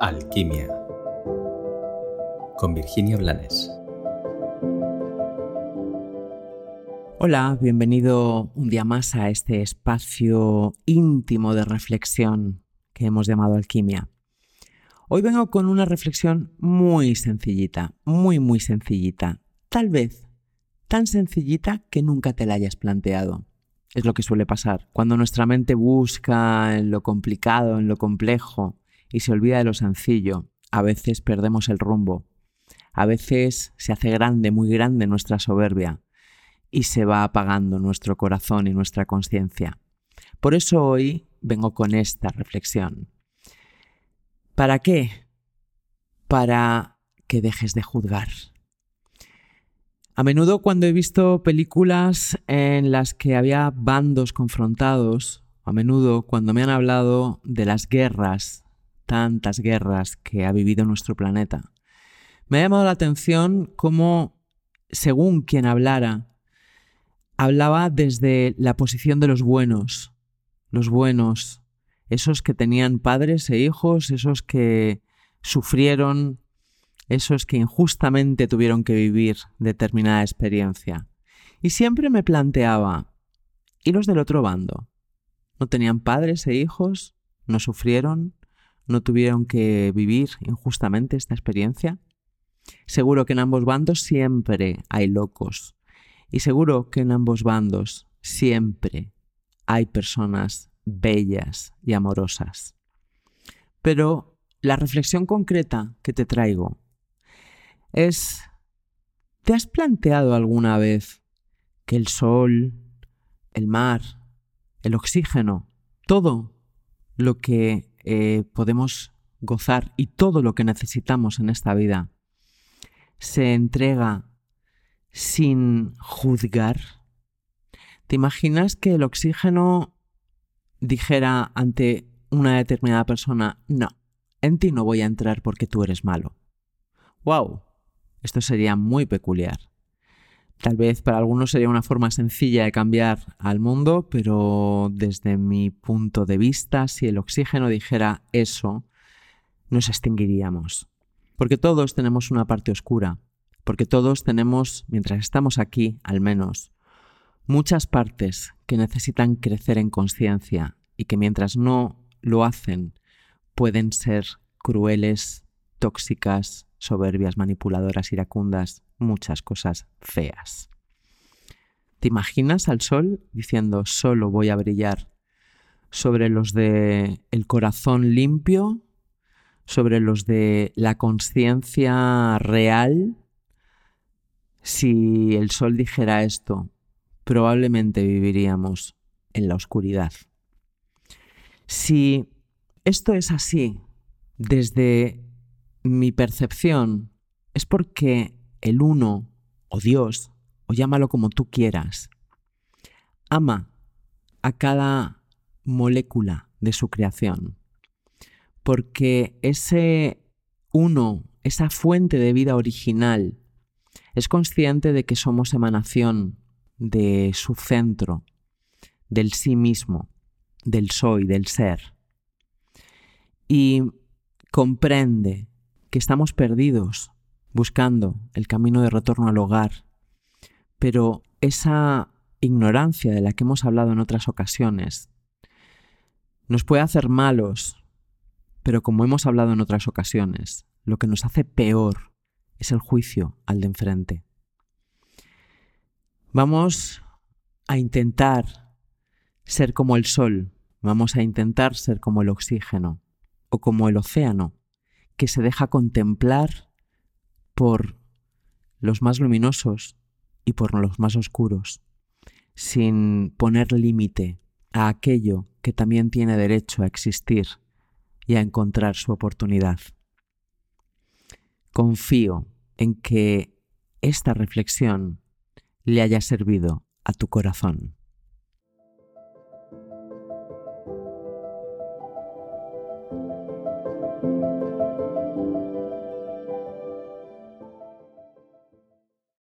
Alquimia con Virginia Blanes. Hola, bienvenido un día más a este espacio íntimo de reflexión que hemos llamado Alquimia. Hoy vengo con una reflexión muy sencillita, muy, muy sencillita. Tal vez tan sencillita que nunca te la hayas planteado. Es lo que suele pasar. Cuando nuestra mente busca en lo complicado, en lo complejo, y se olvida de lo sencillo, a veces perdemos el rumbo. A veces se hace grande, muy grande nuestra soberbia y se va apagando nuestro corazón y nuestra conciencia. Por eso hoy vengo con esta reflexión. ¿Para qué? Para que dejes de juzgar. A menudo cuando he visto películas en las que había bandos confrontados, a menudo cuando me han hablado de las guerras, tantas guerras que ha vivido nuestro planeta, me ha llamado la atención cómo, según quien hablara, hablaba desde la posición de los buenos, los buenos, esos que tenían padres e hijos, esos que sufrieron, esos que injustamente tuvieron que vivir determinada experiencia. Y siempre me planteaba, ¿y los del otro bando? ¿No tenían padres e hijos? ¿No sufrieron? ¿No tuvieron que vivir injustamente esta experiencia? Seguro que en ambos bandos siempre hay locos, y seguro que en ambos bandos siempre hay personas bellas y amorosas. Pero la reflexión concreta que te traigo es, ¿te has planteado alguna vez que el sol, el mar, el oxígeno, todo lo que eh, podemos gozar y todo lo que necesitamos en esta vida se entrega sin juzgar? ¿Te imaginas que el oxígeno dijera ante una determinada persona, no, en ti no voy a entrar porque tú eres malo? ¡Wow! Esto sería muy peculiar. Tal vez para algunos sería una forma sencilla de cambiar al mundo, pero desde mi punto de vista, si el oxígeno dijera eso, nos extinguiríamos. Porque todos tenemos una parte oscura, porque todos tenemos, mientras estamos aquí al menos, muchas partes que necesitan crecer en conciencia y que mientras no lo hacen pueden ser crueles, tóxicas, soberbias, manipuladoras, iracundas, muchas cosas feas. ¿Te imaginas al sol diciendo solo voy a brillar sobre los de el corazón limpio, sobre los de la conciencia real si el sol dijera esto, probablemente viviríamos en la oscuridad. Si esto es así, desde mi percepción, es porque el uno, o Dios, o llámalo como tú quieras, ama a cada molécula de su creación. Porque ese uno, esa fuente de vida original, es consciente de que somos emanación de su centro, del sí mismo, del soy, del ser. Y comprende que estamos perdidos buscando el camino de retorno al hogar, pero esa ignorancia de la que hemos hablado en otras ocasiones nos puede hacer malos, pero como hemos hablado en otras ocasiones, lo que nos hace peor es el juicio al de enfrente. Vamos a intentar ser como el sol, vamos a intentar ser como el oxígeno o como el océano, que se deja contemplar por los más luminosos y por los más oscuros, sin poner límite a aquello que también tiene derecho a existir y a encontrar su oportunidad. Confío en que esta reflexión le haya servido a tu corazón.